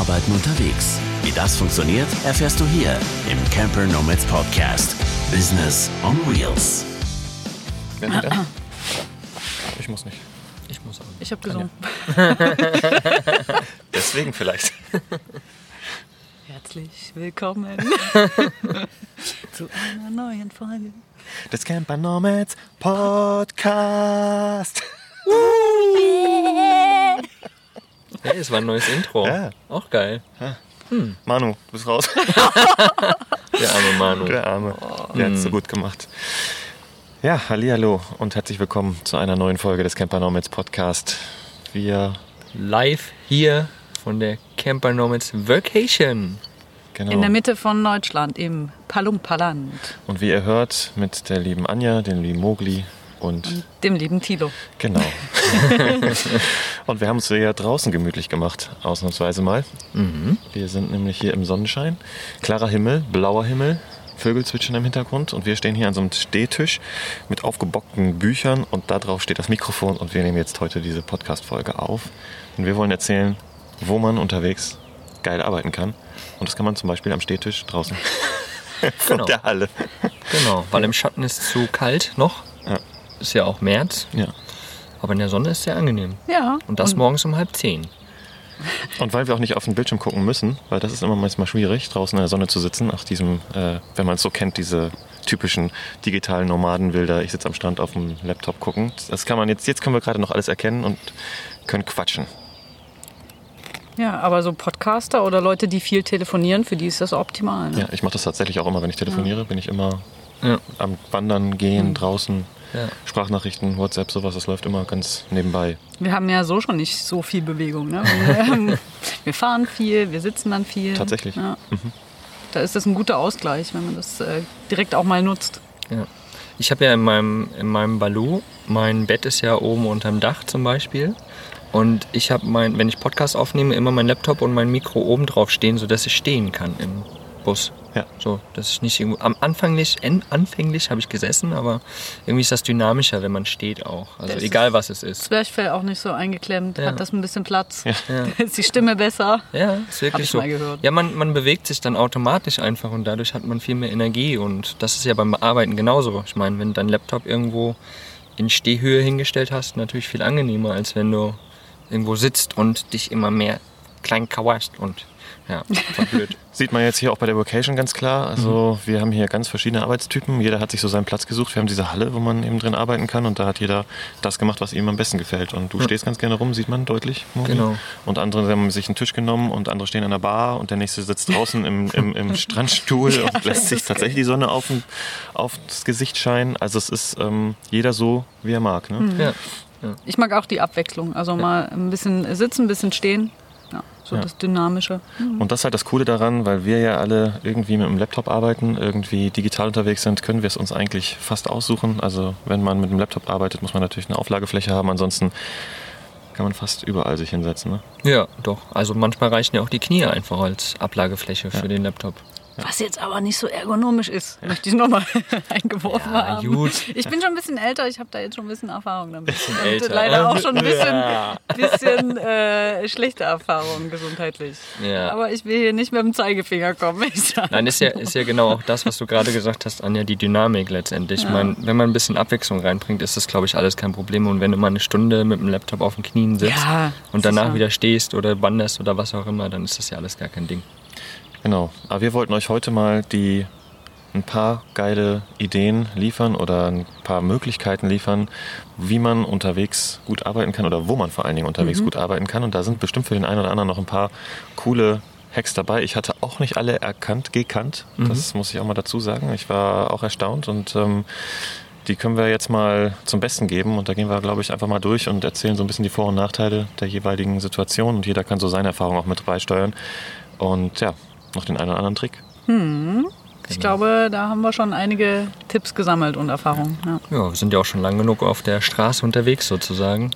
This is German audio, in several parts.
Arbeiten unterwegs. Wie das funktioniert, erfährst du hier im Camper Nomads Podcast. Business on Wheels. Wer? Ich muss nicht. Ich muss auch. Ich habe gesungen. Deswegen vielleicht. Herzlich willkommen zu einer neuen Folge. Das Camper Nomads Podcast. Hey, es war ein neues Intro. Ja. Auch geil. Manu, du bist raus. Der arme Manu. Der Arme. Der hat es so gut gemacht. Ja, hallo und herzlich willkommen zu einer neuen Folge des Camper Nomads Podcast. Wir, Live hier von der Camper Nomads Vacation. genau. In der Mitte von Deutschland, im Palumpaland. Und wie ihr hört, mit der lieben Anja, dem lieben Mogli und Dem lieben Tilo. Genau. und wir haben es ja draußen gemütlich gemacht, ausnahmsweise mal. Wir sind nämlich hier im Sonnenschein. Klarer Himmel, blauer Himmel, Vögel zwitschern im Hintergrund und wir stehen hier an so einem Stehtisch mit aufgebockten Büchern und da drauf steht das Mikrofon und wir nehmen jetzt heute diese Podcast-Folge auf. Und wir wollen erzählen, wo man unterwegs geil arbeiten kann. Und das kann man zum Beispiel am Stehtisch draußen von Genau. der Halle. Genau, weil im Schatten ist zu kalt noch. Ja. Ist ja auch März, Ja. aber in der Sonne ist es sehr angenehm. Ja. Und das morgens um halb zehn. Und weil wir auch nicht auf den Bildschirm gucken müssen, weil das ist immer manchmal schwierig, draußen in der Sonne zu sitzen, nach diesem, äh, wenn man es so kennt, diese typischen digitalen Nomadenbilder, ich sitze am Strand auf dem Laptop gucken. Das kann man jetzt, jetzt können wir gerade noch alles erkennen und können quatschen. Ja, aber so Podcaster oder Leute, die viel telefonieren, für die ist das optimal. Ne? Ja, ich mache das tatsächlich auch immer, wenn ich telefoniere, bin ich immer Ja. am Wandern, gehen, draußen, Ja. Sprachnachrichten, WhatsApp, sowas, das läuft immer ganz nebenbei. Wir haben ja so schon nicht so viel Bewegung. Ne? Wir, wir fahren viel, wir sitzen dann viel. Tatsächlich. Ja. Da ist das ein guter Ausgleich, wenn man das äh, direkt auch mal nutzt. Ja. Ich habe ja in meinem, in meinem Balu, mein Bett ist ja oben unterm Dach zum Beispiel. Und ich habe mein, wenn ich Podcast aufnehme, immer mein Laptop und mein Mikro oben drauf stehen, sodass ich stehen kann im Bus. Ja. So, dass ich nicht irgendwo. Am anfänglich, anfänglich habe ich gesessen, aber irgendwie ist das dynamischer, wenn man steht auch. Also Das egal was es ist. Zwerchfell auch nicht so eingeklemmt, Ja. hat das ein bisschen Platz. Ja. Da ist die Stimme besser. Ja, ist wirklich Hab ich so. mal gehört. Ja, man, man bewegt sich dann automatisch einfach und dadurch hat man viel mehr Energie und das ist ja beim Arbeiten genauso. Ich meine, wenn du deinen Laptop irgendwo in Stehhöhe hingestellt hast, natürlich viel angenehmer, als wenn du irgendwo sitzt und dich immer mehr klein kauerst und ja, voll blöd. Sieht man jetzt hier auch bei der Vocation ganz klar. Also wir haben hier ganz verschiedene Arbeitstypen. Jeder hat sich so seinen Platz gesucht. Wir haben diese Halle, wo man eben drin arbeiten kann und da hat jeder das gemacht, was ihm am besten gefällt. Und du stehst ganz gerne rum, sieht man deutlich. Moni. Genau. Und andere haben sich einen Tisch genommen und andere stehen an der Bar und der nächste sitzt draußen im, im, im Strandstuhl und lässt sich tatsächlich die Sonne auf, aufs Gesicht scheinen. Also es ist ähm, jeder so, wie er mag. Ne? Ja. Ich mag auch die Abwechslung. Also mal ein bisschen sitzen, ein bisschen stehen. Ja, so Ja. das Dynamische. Und das ist halt das Coole daran, weil wir ja alle irgendwie mit dem Laptop arbeiten, irgendwie digital unterwegs sind, können wir es uns eigentlich fast aussuchen. Also wenn man mit dem Laptop arbeitet, muss man natürlich eine Auflagefläche haben. Ansonsten kann man fast überall sich hinsetzen. Ne? ja, doch. Also manchmal reichen ja auch die Knie einfach als Ablagefläche für den Laptop. Was jetzt aber nicht so ergonomisch ist, möchte ich nochmal eingeworfen Ja, haben. gut. Ich bin schon ein bisschen älter, ich habe da jetzt schon ein bisschen Erfahrung damit. Bisschen Und älter. leider auch schon ein bisschen, Ja. bisschen äh, schlechte Erfahrungen gesundheitlich. Ja. Aber ich will hier nicht mit dem Zeigefinger kommen. Nein, ist ja, ist ja genau auch das, was du gerade gesagt hast, Anja, die Dynamik letztendlich. Ich meine, wenn man ein bisschen Abwechslung reinbringt, ist das, glaube ich, alles kein Problem. Und wenn du mal eine Stunde mit dem Laptop auf den Knien sitzt Ja, und danach ja- wieder stehst oder wanderst oder was auch immer, dann ist das ja alles gar kein Ding. Genau. Aber wir wollten euch heute mal die ein paar geile Ideen liefern oder ein paar Möglichkeiten liefern, wie man unterwegs gut arbeiten kann oder wo man vor allen Dingen unterwegs gut arbeiten kann. Und da sind bestimmt für den einen oder anderen noch ein paar coole Hacks dabei. Ich hatte auch nicht alle erkannt, gekannt. Das muss ich auch mal dazu sagen. Ich war auch erstaunt und ähm, die können wir jetzt mal zum Besten geben. Und da gehen wir, glaube ich, einfach mal durch und erzählen so ein bisschen die Vor- und Nachteile der jeweiligen Situation. Und jeder kann so seine Erfahrung auch mit beisteuern. Und ja, noch den einen oder anderen Trick. Ich glaube, da haben wir schon einige Tipps gesammelt und Erfahrungen. Ja. Ja, wir sind ja auch schon lang genug auf der Straße unterwegs sozusagen.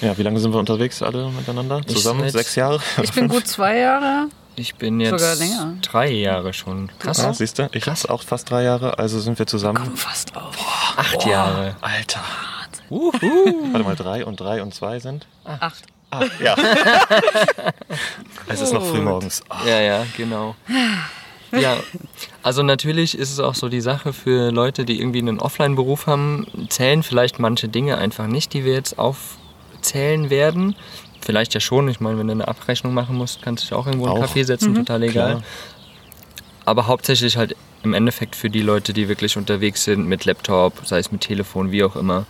Ja, wie lange sind wir unterwegs alle miteinander? Zusammen? seit- Sechs Jahre? Ich bin gut zwei Jahre. Ich bin jetzt Sogar länger. drei Jahre schon. Krass. Ja, siehst du, ich hab's auch fast drei Jahre, also sind wir zusammen. Fast auf. Acht Jahre. Alter. Uhu. Warte mal, drei und drei und zwei sind? Acht. Ah, ja. es ist noch früh morgens. Ah. Ja, ja, genau. Ja, also natürlich ist es auch so die Sache für Leute, die irgendwie einen Offline-Beruf haben, zählen vielleicht manche Dinge einfach nicht, die wir jetzt aufzählen werden. Vielleicht ja schon, ich meine, wenn du eine Abrechnung machen musst, kannst du dich auch irgendwo in einen. Café setzen, total egal. Klar. Aber hauptsächlich halt im Endeffekt für die Leute, die wirklich unterwegs sind mit Laptop, sei es mit Telefon, wie auch immer,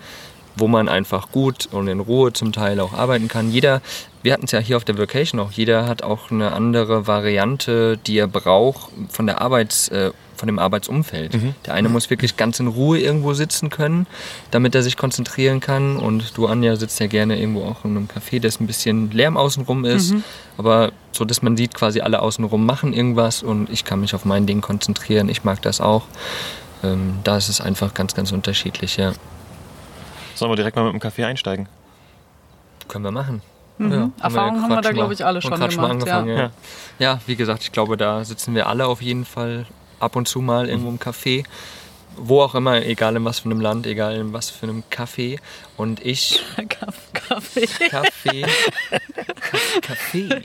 wo man einfach gut und in Ruhe zum Teil auch arbeiten kann. Jeder, wir hatten es ja hier auf der Vacation auch, jeder hat auch eine andere Variante, die er braucht von der Arbeits, äh, von dem Arbeitsumfeld. Der eine muss wirklich ganz in Ruhe irgendwo sitzen können, damit er sich konzentrieren kann. Und du, Anja, sitzt ja gerne irgendwo auch in einem Café, das ein bisschen Lärm außenrum ist, aber so, dass man sieht, quasi alle außenrum machen irgendwas und ich kann mich auf mein Ding konzentrieren. Ich mag das auch. Ähm, da ist es einfach ganz, ganz unterschiedlich, ja. Sollen wir direkt mal mit dem Kaffee einsteigen? Können wir machen. Mhm. Erfahrungen haben wir Quatsch da, mal- glaub ich, alle schon gemacht, angefangen, ja. ja. ja, wie gesagt, ich glaube, da sitzen wir alle auf jeden Fall ab und zu mal irgendwo im Café. Wo auch immer, egal in was für einem Land, egal in was für einem Café. Und ich, Kaff- Kaffee. Kaffee, Ka- Kaffee.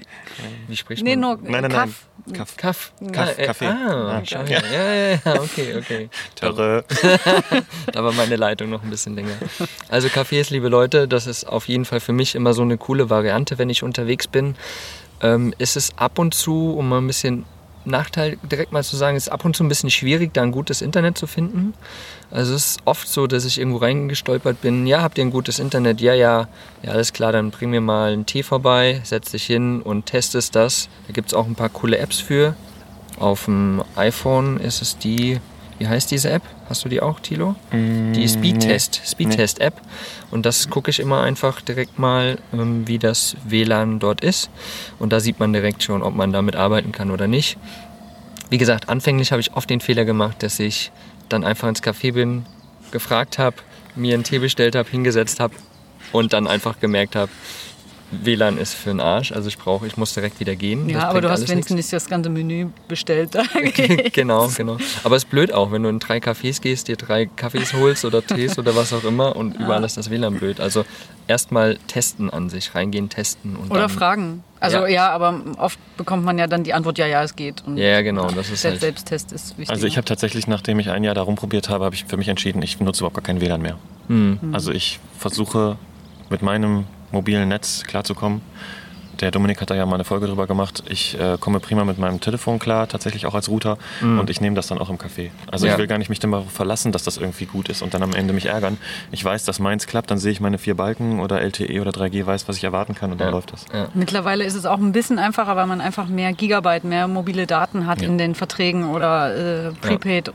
Wie spricht Nee, man? nur Nein, nein, Kaff. nein. Kaff. Kaff. Kaff, äh, Kaffee. Ah, Ah, ja. Ja, ja, ja, okay, okay. Törre. Da war meine Leitung noch ein bisschen länger. Also Cafés, liebe Leute, das ist auf jeden Fall für mich immer so eine coole Variante, wenn ich unterwegs bin. Ähm, ist es ab und zu, um mal ein bisschen Nachteil direkt mal zu sagen, ist ab und zu ein bisschen schwierig, da ein gutes Internet zu finden. Also es ist oft so, dass ich irgendwo reingestolpert bin. Ja, habt ihr ein gutes Internet? Ja, ja. Ja, alles klar, dann bring mir mal einen Tee vorbei, setz dich hin und testest das. Da gibt es auch ein paar coole Apps für. Auf dem iPhone ist es die, wie heißt diese App? Hast du die auch, Tilo? Die Speedtest, Speedtest-App. Und das gucke ich immer einfach direkt mal, ähm, wie das WLAN dort ist. Und da sieht man direkt schon, ob man damit arbeiten kann oder nicht. Wie gesagt, anfänglich habe ich oft den Fehler gemacht, dass ich dann einfach ins Café bin, gefragt habe, mir einen Tee bestellt habe, hingesetzt habe und dann einfach gemerkt habe, WLAN ist für den Arsch. Also ich brauche, ich muss direkt wieder gehen. Ja, Das aber du hast wenigstens nicht das ganze Menü bestellt. genau, genau. Aber es ist blöd auch, wenn du in drei Cafés gehst, dir drei Kaffees holst oder Tees oder was auch immer und überall ist das WLAN blöd. Also erstmal testen an sich, reingehen, testen und Oder dann, fragen. Also Ja. ja. aber oft bekommt man ja dann die Antwort, ja, ja, es geht. Und Ja, genau, das ist der halt- Selbsttest ist wichtig. Also ich habe tatsächlich, nachdem ich ein Jahr da rumprobiert habe, habe ich für mich entschieden, ich nutze überhaupt gar kein WLAN mehr. Hm. Also ich versuche mit meinem mobilen Netz klarzukommen. Der Dominik hat da ja mal eine Folge drüber gemacht. Ich äh, komme prima mit meinem Telefon klar, tatsächlich auch als Router. Und ich nehme das dann auch im Café. Also Ja. ich will gar nicht mich darauf verlassen, dass das irgendwie gut ist und dann am Ende mich ärgern. Ich weiß, dass meins klappt, dann sehe ich meine vier Balken oder LTE oder 3G, weiß, was ich erwarten kann und dann Ja. läuft das. Ja. Mittlerweile ist es auch ein bisschen einfacher, weil man einfach mehr Gigabyte, mehr mobile Daten hat Ja. in den Verträgen oder äh, Prepaid.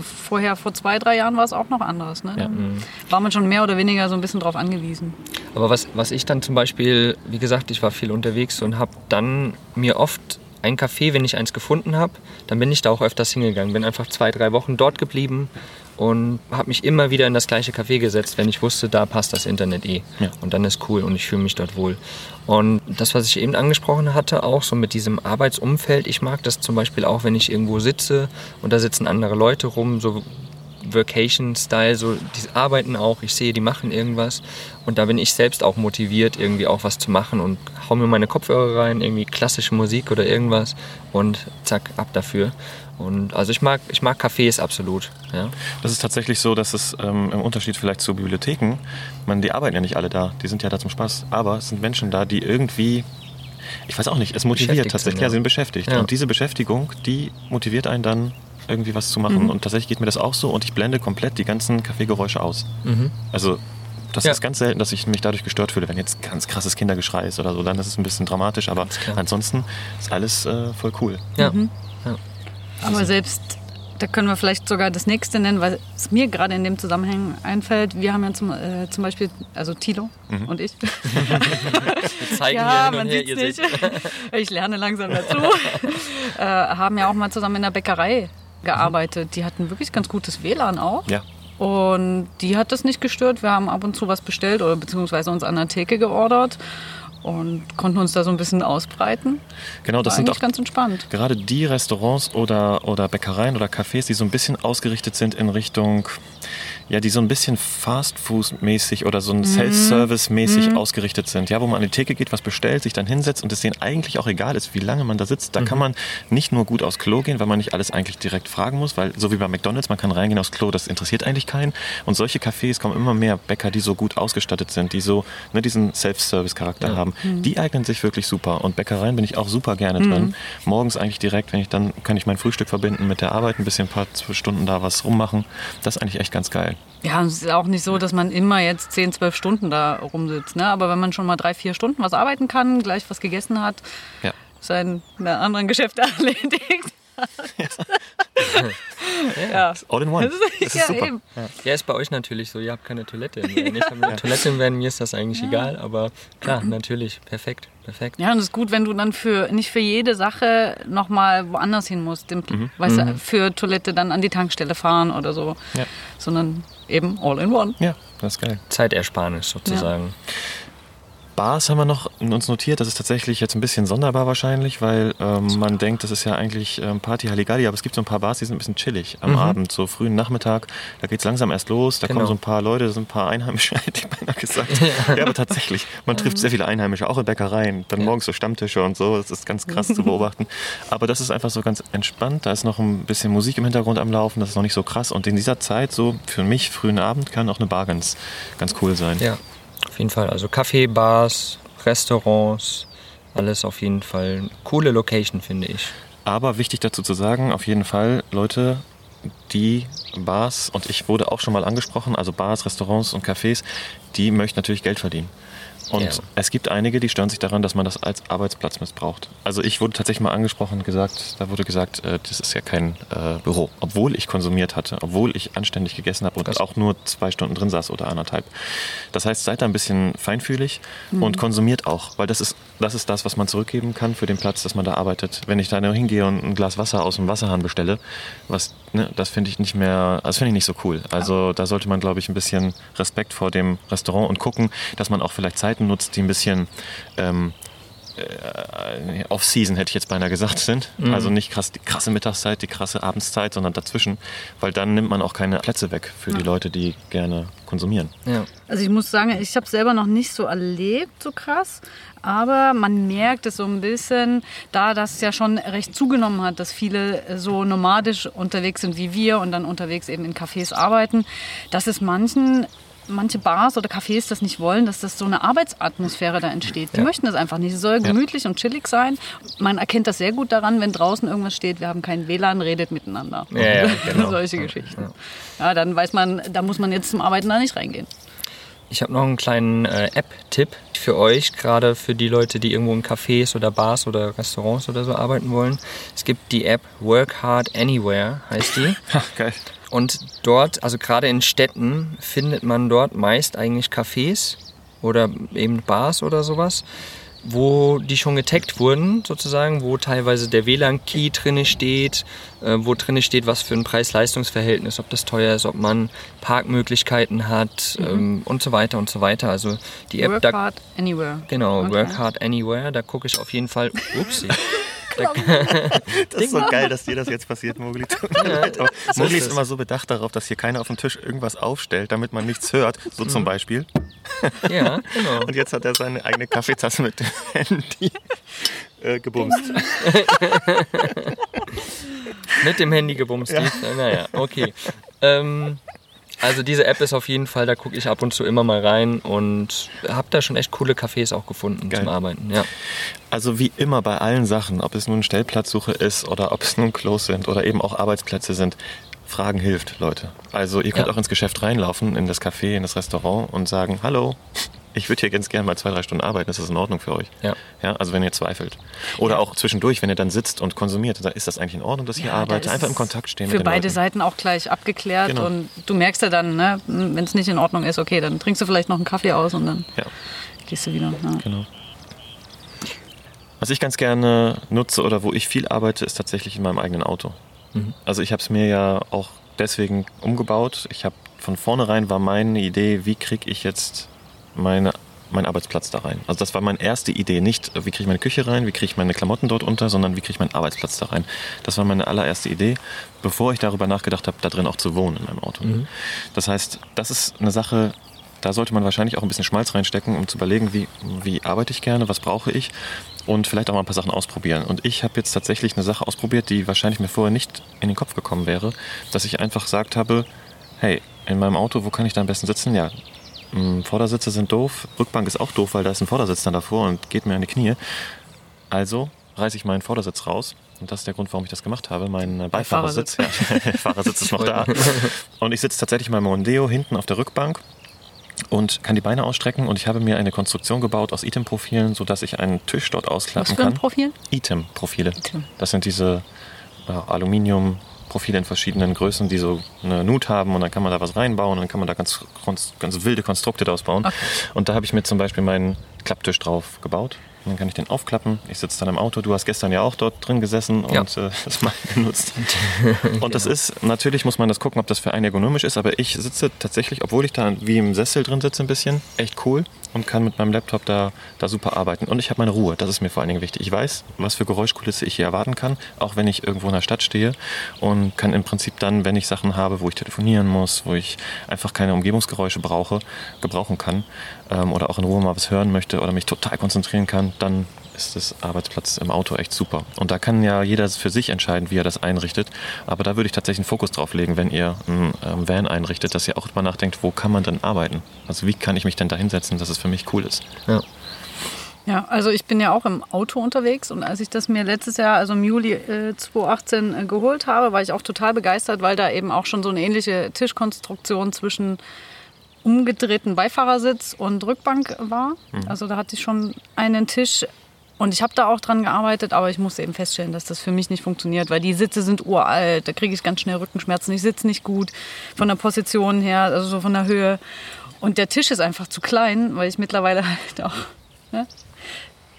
Vorher, vor zwei, drei Jahren war es auch noch anders. Ne? Ja. Dann war man schon mehr oder weniger so ein bisschen drauf angewiesen. Aber was, was ich dann zum Beispiel, wie gesagt, ich war viel unterwegs und habe dann mir oft ein Café, wenn ich eins gefunden habe, dann bin ich da auch öfters hingegangen. Bin einfach zwei, drei Wochen dort geblieben und habe mich immer wieder in das gleiche Café gesetzt, wenn ich wusste, da passt das Internet eh. Ja. Und dann ist cool und ich fühle mich dort wohl. Und das, was ich eben angesprochen hatte, auch so mit diesem Arbeitsumfeld, ich mag das zum Beispiel auch, wenn ich irgendwo sitze und da sitzen andere Leute rum, so Vacation-Style, so die arbeiten auch, ich sehe, die machen irgendwas und da bin ich selbst auch motiviert, irgendwie auch was zu machen und hau mir meine Kopfhörer rein, irgendwie klassische Musik oder irgendwas und zack, ab dafür. Und also ich mag, ich mag Cafés absolut. Ja. Das ist tatsächlich so, dass es ähm, im Unterschied vielleicht zu Bibliotheken, man, die arbeiten ja nicht alle da, die sind ja da zum Spaß, aber es sind Menschen da, die irgendwie, ich weiß auch nicht, es motiviert tatsächlich, sind, ja, ja. sie sind beschäftigt. Ja. Und diese Beschäftigung, die motiviert einen dann irgendwie was zu machen. Mhm. Und tatsächlich geht mir das auch so und ich blende komplett die ganzen Kaffeegeräusche aus. Mhm. Also das Ja. ist ganz selten, dass ich mich dadurch gestört fühle. Wenn jetzt ganz krasses Kindergeschrei ist oder so, dann ist es ein bisschen dramatisch, aber ansonsten ist alles äh, voll cool. Ja. Aber selbst, da können wir vielleicht sogar das nächste nennen, weil es mir gerade in dem Zusammenhang einfällt. Wir haben ja zum, äh, zum Beispiel, also Tilo und ich. Wir zeigen ja, man sieht seht. nicht. ich lerne langsam dazu. äh, haben ja auch mal zusammen in der Bäckerei gearbeitet. Die hatten wirklich ganz gutes WLAN auch. Ja. Und die hat das nicht gestört. Wir haben ab und zu was bestellt oder beziehungsweise uns an der Theke geordert und konnten uns da so ein bisschen ausbreiten. Genau, das War sind auch ganz entspannt. gerade die Restaurants oder, oder Bäckereien oder Cafés, die so ein bisschen ausgerichtet sind in Richtung ja, die so ein bisschen Fast-Food-mäßig oder so ein Self-Service-mäßig ausgerichtet sind. Ja, wo man an die Theke geht, was bestellt, sich dann hinsetzt und es denen eigentlich auch egal ist, wie lange man da sitzt. Da kann man nicht nur gut aufs Klo gehen, weil man nicht alles eigentlich direkt fragen muss, weil so wie bei McDonalds, man kann reingehen aufs Klo, das interessiert eigentlich keinen. Und solche Cafés kommen immer mehr Bäcker, die so gut ausgestattet sind, die so ne, diesen Self-Service-Charakter haben. Die eignen sich wirklich super. Und Bäckereien bin ich auch super gerne drin. Morgens eigentlich direkt, wenn ich dann kann ich mein Frühstück verbinden mit der Arbeit, ein bisschen ein paar Stunden da was rummachen. Das ist eigentlich echt ganz geil. Ja, es ist auch nicht so, dass man immer jetzt 10, 12 Stunden da rumsitzt. Ne? Aber wenn man schon mal drei, vier Stunden was arbeiten kann, gleich was gegessen hat, Ja. seine anderen Geschäfte erledigt. ja. All in one. Das Das ist, ist ja super. eben. Ja, ist bei euch natürlich so, ihr habt keine Toilette im Van. Ich habe eine Toilette im Van, mir ist das eigentlich egal, aber klar, natürlich, perfekt, perfekt. Ja, und es ist gut, wenn du dann für nicht für jede Sache nochmal woanders hin musst. Den, Weißt du, für Toilette dann an die Tankstelle fahren oder so. Ja. Sondern eben all in one. Ja, das ist geil. Zeitersparnis sozusagen. Bars haben wir noch uns notiert. Das ist tatsächlich jetzt ein bisschen sonderbar wahrscheinlich, weil ähm, man denkt, das ist ja eigentlich ähm, Party Halligalli, aber es gibt so ein paar Bars, die sind ein bisschen chillig am Abend, so frühen Nachmittag. Da geht es langsam erst los, da Genau. kommen so ein paar Leute, da sind ein paar Einheimische, hätte ich beinahe gesagt. ja. aber tatsächlich, man trifft sehr viele Einheimische, auch in Bäckereien, dann morgens so Stammtische und so, das ist ganz krass zu beobachten. Aber das ist einfach so ganz entspannt, da ist noch ein bisschen Musik im Hintergrund am Laufen, das ist noch nicht so krass und in dieser Zeit, so für mich, frühen Abend, kann auch eine Bar ganz, ganz cool sein. Ja, auf jeden Fall. Also Kaffee, Bars, Restaurants, alles auf jeden Fall coole Location, finde ich. Aber wichtig dazu zu sagen, auf jeden Fall, Leute, die Bars, und ich wurde auch schon mal angesprochen, also Bars, Restaurants und Cafés, die möchten natürlich Geld verdienen. Und Ja. es gibt einige, die stören sich daran, dass man das als Arbeitsplatz missbraucht. Also ich wurde tatsächlich mal angesprochen und gesagt, da wurde gesagt, äh, das ist ja kein äh, Büro. Obwohl ich konsumiert hatte, obwohl ich anständig gegessen habe und Krass. auch nur zwei Stunden drin saß oder anderthalb. Das heißt, seid da ein bisschen feinfühlig und konsumiert auch, weil das ist, das ist das, was man zurückgeben kann für den Platz, dass man da arbeitet. Wenn ich da nur hingehe und ein Glas Wasser aus dem Wasserhahn bestelle, was, ne, das finde ich nicht mehr, das finde ich nicht so cool. Also da sollte man, glaube ich, ein bisschen Respekt vor dem Restaurant und gucken, dass man auch vielleicht Zeiten nutzt, die ein bisschen ähm, äh, Off-Season, hätte ich jetzt beinahe gesagt, sind. Also nicht krass, die krasse Mittagszeit, die krasse Abendszeit, sondern dazwischen. Weil dann nimmt man auch keine Plätze weg für die Leute, die gerne konsumieren. Ja. Also ich muss sagen, ich habe es selber noch nicht so erlebt, so krass. Aber man merkt es so ein bisschen, da das ja schon recht zugenommen hat, dass viele so nomadisch unterwegs sind wie wir und dann unterwegs eben in Cafés arbeiten, dass es manchen manche Bars oder Cafés das nicht wollen, dass das so eine Arbeitsatmosphäre da entsteht. Die Ja. möchten das einfach nicht. Es soll gemütlich und chillig sein. Man erkennt das sehr gut daran, wenn draußen irgendwas steht, wir haben kein WLAN, redet miteinander. Ja, ja, genau. Solche Geschichten. Ja, dann weiß man, da muss man jetzt zum Arbeiten da nicht reingehen. Ich habe noch einen kleinen äh, App-Tipp für euch, gerade für die Leute, die irgendwo in Cafés oder Bars oder Restaurants oder so arbeiten wollen. Es gibt die App Work Hard Anywhere, heißt die. geil. Und dort, also gerade in Städten, findet man dort meist eigentlich Cafés oder eben Bars oder sowas, wo die schon getaggt wurden, sozusagen, wo teilweise der WLAN-Key drinne steht, äh, wo drinne steht, was für ein Preis-Leistungs-Verhältnis, ob das teuer ist, ob man Parkmöglichkeiten hat ähm, und so weiter und so weiter. Also die App, Mhm. Work da, hard anywhere. genau, Okay. Work Hard Anywhere, da gucke ich auf jeden Fall, upsie, Das ist so geil, dass dir das jetzt passiert, Mogli. Mogli ist immer so bedacht darauf, dass hier keiner auf dem Tisch irgendwas aufstellt, damit man nichts hört. So zum Beispiel. ja, genau. Und jetzt hat er seine eigene Kaffeetasse mit dem Handy äh, gebumst. Mit dem Handy gebumst. Ja. Naja, okay. Ähm, also diese App ist auf jeden Fall, da gucke ich ab und zu immer mal rein und habe da schon echt coole Cafés auch gefunden Geil. zum Arbeiten. Ja. Also wie immer bei allen Sachen, ob es nun Stellplatzsuche ist oder ob es nun Klos sind oder eben auch Arbeitsplätze sind, Fragen hilft, Leute. Also ihr könnt Ja. auch ins Geschäft reinlaufen, in das Café, in das Restaurant und sagen, hallo, ich würde hier ganz gerne mal zwei, drei Stunden arbeiten, ist das in Ordnung für euch? Ja. Ja, also wenn ihr zweifelt. Oder auch zwischendurch, wenn ihr dann sitzt und konsumiert, dann ist das eigentlich in Ordnung, dass ich hier Ja, da arbeite? ist Einfach im Kontakt stehen Für mit den beide Leuten. Seiten auch gleich abgeklärt. Genau. Und du merkst ja dann, ne, wenn es nicht in Ordnung ist, okay, dann trinkst du vielleicht noch einen Kaffee aus und dann Ja. gehst du wieder. Ja. Genau. Was ich ganz gerne nutze oder wo ich viel arbeite, ist tatsächlich in meinem eigenen Auto. Also ich habe es mir ja auch deswegen umgebaut. Ich habe von vornherein war meine Idee, wie kriege ich jetzt meine meinen Arbeitsplatz da rein. Also das war meine erste Idee. Nicht, wie kriege ich meine Küche rein, wie kriege ich meine Klamotten dort unter, sondern wie kriege ich meinen Arbeitsplatz da rein. Das war meine allererste Idee, bevor ich darüber nachgedacht habe, da drin auch zu wohnen in meinem Auto. Das heißt, das ist eine Sache, da sollte man wahrscheinlich auch ein bisschen Schmalz reinstecken, um zu überlegen, wie, wie arbeite ich gerne, was brauche ich und vielleicht auch mal ein paar Sachen ausprobieren. Und ich habe jetzt tatsächlich eine Sache ausprobiert, die wahrscheinlich mir vorher nicht in den Kopf gekommen wäre, dass ich einfach gesagt habe, hey, in meinem Auto, wo kann ich da am besten sitzen? Ja, Vordersitze sind doof, Rückbank ist auch doof, weil da ist ein Vordersitz dann davor und geht mir an die Knie. Also reiße ich meinen Vordersitz raus. Und das ist der Grund, warum ich das gemacht habe. Mein äh, Beifahrersitz, ja, Fahrersitz ist noch da. Und ich sitze tatsächlich in meinem Mondeo hinten auf der Rückbank und kann die Beine ausstrecken. Und ich habe mir eine Konstruktion gebaut aus Item-Profilen, sodass ich einen Tisch dort Was ausklappen für ein kann. Profil? Item-Profile. Item. Das sind diese äh, Aluminium-Profile in verschiedenen Größen, die so eine Nut haben und dann kann man da was reinbauen und dann kann man da ganz, ganz, wilde Konstrukte daraus bauen. Okay. Und da habe ich mir zum Beispiel meinen Klapptisch drauf gebaut. Und dann kann ich den aufklappen. Ich sitze dann im Auto. Du hast gestern ja auch dort drin gesessen Ja. und äh, das mal genutzt. Und das ist, natürlich muss man das gucken, ob das für einen ergonomisch ist, aber ich sitze tatsächlich, obwohl ich da wie im Sessel drin sitze ein bisschen, echt cool und kann mit meinem Laptop da, da super arbeiten. Und ich habe meine Ruhe, das ist mir vor allen Dingen wichtig. Ich weiß, was für Geräuschkulisse ich hier erwarten kann, auch wenn ich irgendwo in der Stadt stehe und kann im Prinzip dann, wenn ich Sachen habe, wo ich telefonieren muss, wo ich einfach keine Umgebungsgeräusche brauche, gebrauchen kann ähm, oder auch in Ruhe mal was hören möchte oder mich total konzentrieren kann, dann ist das Arbeitsplatz im Auto echt super. Und da kann ja jeder für sich entscheiden, wie er das einrichtet. Aber da würde ich tatsächlich einen Fokus drauf legen, wenn ihr ein ähm, Van einrichtet, dass ihr auch drüber nachdenkt, wo kann man denn arbeiten? Also wie kann ich mich denn da hinsetzen, dass es für mich cool ist? Ja. Ja, also ich bin ja auch im Auto unterwegs und als ich das mir letztes Jahr, also im Juli äh, 2018 äh, geholt habe, war ich auch total begeistert, weil da eben auch schon so eine ähnliche Tischkonstruktion zwischen umgedrehten Beifahrersitz und Rückbank war. Also da hatte ich schon einen Tisch und ich habe da auch dran gearbeitet, aber ich musste eben feststellen, dass das für mich nicht funktioniert, weil die Sitze sind uralt, da kriege ich ganz schnell Rückenschmerzen, ich sitze nicht gut von der Position her, also so von der Höhe. Und der Tisch ist einfach zu klein, weil ich mittlerweile halt auch ne,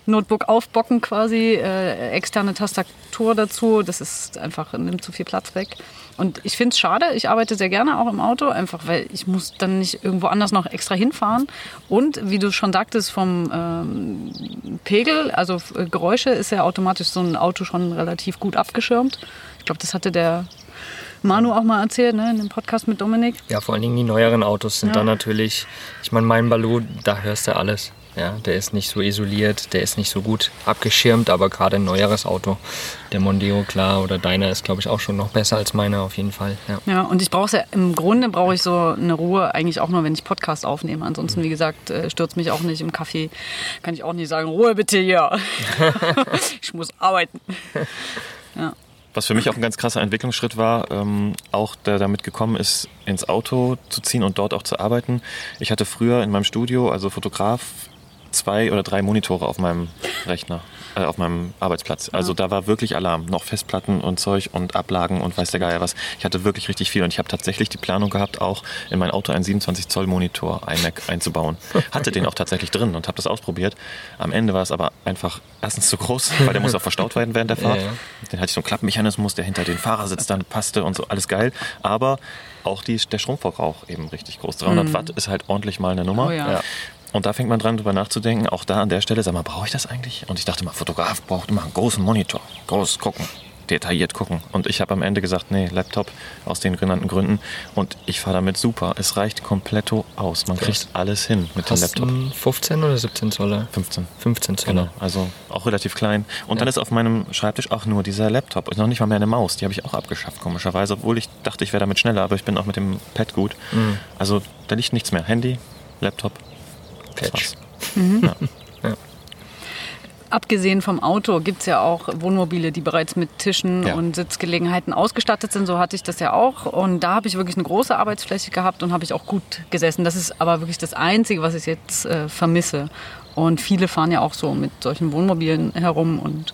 Notebook aufbocken quasi, äh, externe Tastatur dazu. Das ist einfach, nimmt zu viel Platz weg. Und ich finde es schade, ich arbeite sehr gerne auch im Auto, einfach weil ich muss dann nicht irgendwo anders noch extra hinfahren. Und wie du schon sagtest, vom ähm, Pegel, also äh, Geräusche, ist ja automatisch so ein Auto schon relativ gut abgeschirmt. Ich glaube, das hatte der Manu auch mal erzählt, ne, in dem Podcast mit Dominik. Ja, vor allen Dingen die neueren Autos sind Ja. dann natürlich, ich meine, mein Baloo, da hörst du alles. Ja, der ist nicht so isoliert, der ist nicht so gut abgeschirmt, aber gerade ein neueres Auto, der Mondeo, klar, oder deiner ist, glaube ich, auch schon noch besser als meiner auf jeden Fall. Ja. Ja, und ich brauche ja, im Grunde brauche ich so eine Ruhe eigentlich auch nur, wenn ich Podcast aufnehme. Ansonsten, wie gesagt, äh, stürzt mich auch nicht im Café. Kann ich auch nicht sagen, Ruhe bitte hier. ich muss arbeiten. Ja. Was für mich auch ein ganz krasser Entwicklungsschritt war, ähm, auch der damit gekommen ist, ins Auto zu ziehen und dort auch zu arbeiten. Ich hatte früher in meinem Studio, also Fotograf, zwei oder drei Monitore auf meinem Rechner, äh, auf meinem Arbeitsplatz. Also da war wirklich Alarm, noch Festplatten und Zeug und Ablagen und weiß der Geier was. Ich hatte wirklich richtig viel und ich habe tatsächlich die Planung gehabt, auch in mein Auto einen 27 Zoll Monitor iMac einzubauen. Hatte den auch tatsächlich drin und habe das ausprobiert. Am Ende war es aber einfach erstens zu groß, weil der muss auch verstaut werden während der Fahrt. Ja, ja. Den hatte ich so einen Klappmechanismus, der hinter den Fahrersitz dann passte und so, alles geil. Aber auch die, der Stromverbrauch eben richtig groß. 300 Watt ist halt ordentlich mal eine Nummer. Oh ja. Und da fängt man dran, drüber nachzudenken. Auch da an der Stelle, sag mal, brauche ich das eigentlich? Und ich dachte mal, Fotograf braucht immer einen großen Monitor. Groß gucken, detailliert gucken. Und ich habe am Ende gesagt, nee, Laptop aus den genannten Gründen. Und ich fahre damit super. Es reicht kompletto aus. Man kriegt alles hin mit dem Laptop. einen 15 oder 17 Zoller? 15. 15 Zoller. Genau, also auch relativ klein. Und dann ist auf meinem Schreibtisch auch nur dieser Laptop. Ist noch nicht mal mehr eine Maus. Die habe ich auch abgeschafft, komischerweise. Obwohl ich dachte, ich wäre damit schneller, aber ich bin auch mit dem Pad gut. Mhm. Also da liegt nichts mehr. Handy, Laptop, Patch. war's. Abgesehen vom Auto gibt es ja auch Wohnmobile, die bereits mit Tischen Ja. und Sitzgelegenheiten ausgestattet sind. So hatte ich das ja auch. Und da habe ich wirklich eine große Arbeitsfläche gehabt und habe ich auch gut gesessen. Das ist aber wirklich das Einzige, was ich jetzt äh, vermisse. Und viele fahren ja auch so mit solchen Wohnmobilen herum und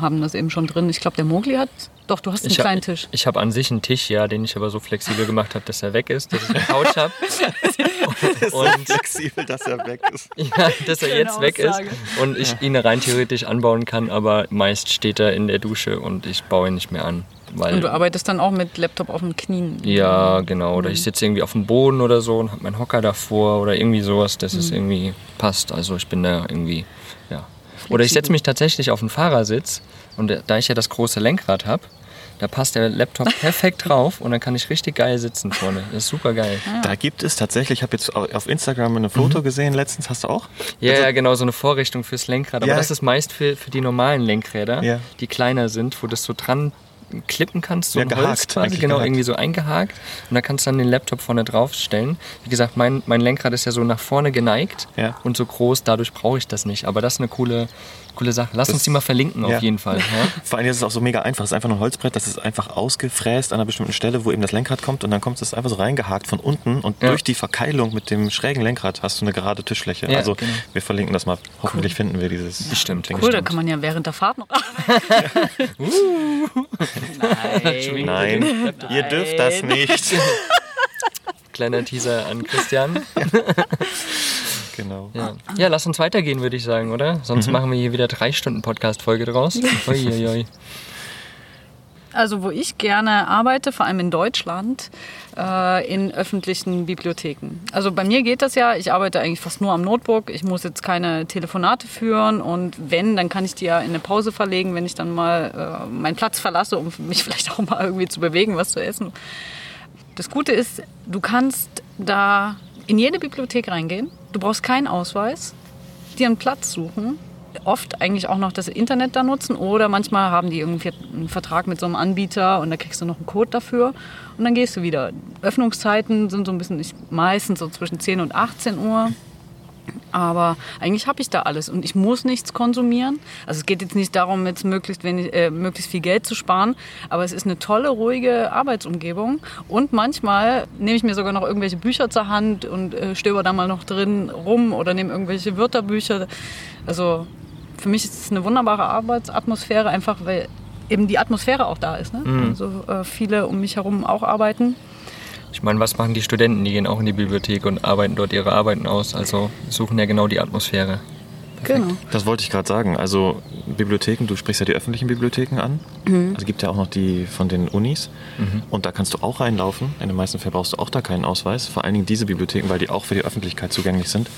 haben das eben schon drin. Ich glaube, der Mogli hat Doch, du hast einen Ich hab- kleinen Tisch. Ich habe an sich einen Tisch, ja, den ich aber so flexibel gemacht habe, dass er weg ist, dass ich eine Couch habe. und flexibel, dass er weg ist. ja, dass er Schöne jetzt weg ist Aussage. und ich ihn rein theoretisch anbauen kann, aber meist steht er in der Dusche und ich baue ihn nicht mehr an. Weil, Und du arbeitest dann auch mit Laptop auf den Knien. ja, genau. Oder ich sitze irgendwie auf dem Boden oder so und habe meinen Hocker davor oder irgendwie sowas, dass es irgendwie passt. Also ich bin da irgendwie, ja. Oder ich setze mich tatsächlich auf den Fahrersitz und da ich ja das große Lenkrad habe, da passt der Laptop perfekt drauf und dann kann ich richtig geil sitzen vorne. Das ist super geil. Da gibt es tatsächlich, ich habe jetzt auf Instagram ein Foto gesehen letztens, hast du auch? Ja, ja, genau, so eine Vorrichtung fürs Lenkrad. Aber Ja. das ist meist für, für die normalen Lenkräder, Ja. die kleiner sind, wo das so dran klippen kannst, so Ja, ein gehakt, Holz quasi, genau, gehakt. irgendwie so eingehakt. Und da kannst du dann den Laptop vorne draufstellen. Wie gesagt, mein, mein Lenkrad ist ja so nach vorne geneigt Ja. und so groß, dadurch brauche ich das nicht. Aber das ist eine coole, coole Sache. Lass Das- uns die mal verlinken ja. auf jeden Fall. Ja? Vor allem ist es auch so mega einfach. Es ist einfach nur ein Holzbrett, das ist einfach ausgefräst an einer bestimmten Stelle, wo eben das Lenkrad kommt und dann kommt es einfach so reingehakt von unten und Ja. durch die Verkeilung mit dem schrägen Lenkrad hast du eine gerade Tischfläche. Ja, also genau. wir verlinken das mal. Hoffentlich finden wir dieses Bestimmt. Ding. Cool, da kann man ja während der Fahrt noch Nein. Nein, ihr dürft das nicht. Kleiner Teaser an Christian. genau. Ja. ja, lass uns weitergehen, würde ich sagen, oder? Sonst machen wir hier wieder drei Stunden Podcast-Folge draus. Uiuiui. Also wo ich gerne arbeite, vor allem in Deutschland, äh, in öffentlichen Bibliotheken. Also bei mir geht das ja, ich arbeite eigentlich fast nur am Notebook. Ich muss jetzt keine Telefonate führen und wenn, dann kann ich die ja in eine Pause verlegen, wenn ich dann mal äh, meinen Platz verlasse, um mich vielleicht auch mal irgendwie zu bewegen, was zu essen. Das Gute ist, du kannst da in jede Bibliothek reingehen. Du brauchst keinen Ausweis, dir einen Platz suchen. Oft eigentlich auch noch das Internet da nutzen oder manchmal haben die irgendwie einen Vertrag mit so einem Anbieter und da kriegst du noch einen Code dafür und dann gehst du wieder. Öffnungszeiten sind so ein bisschen, ich, meistens so zwischen 10 und 18 Uhr. Aber eigentlich habe ich da alles und ich muss nichts konsumieren. Also es geht jetzt nicht darum, jetzt möglichst, wenig, äh, möglichst viel Geld zu sparen, aber es ist eine tolle, ruhige Arbeitsumgebung. Und manchmal nehme ich mir sogar noch irgendwelche Bücher zur Hand und äh, stöber da mal noch drin rum oder nehme irgendwelche Wörterbücher. Also für mich ist es eine wunderbare Arbeitsatmosphäre, einfach weil eben die Atmosphäre auch da ist. Ne? Also äh, viele um mich herum auch arbeiten. Ich meine, was machen die Studenten? Die gehen auch in die Bibliothek und arbeiten dort ihre Arbeiten aus. Also suchen ja genau die Atmosphäre. Genau. Das wollte ich gerade sagen. Also Bibliotheken, du sprichst ja die öffentlichen Bibliotheken an. Mhm. Also gibt ja auch noch die von den Unis. Und da kannst du auch reinlaufen. In den meisten Fällen brauchst du auch da keinen Ausweis. Vor allen Dingen diese Bibliotheken, weil die auch für die Öffentlichkeit zugänglich sind.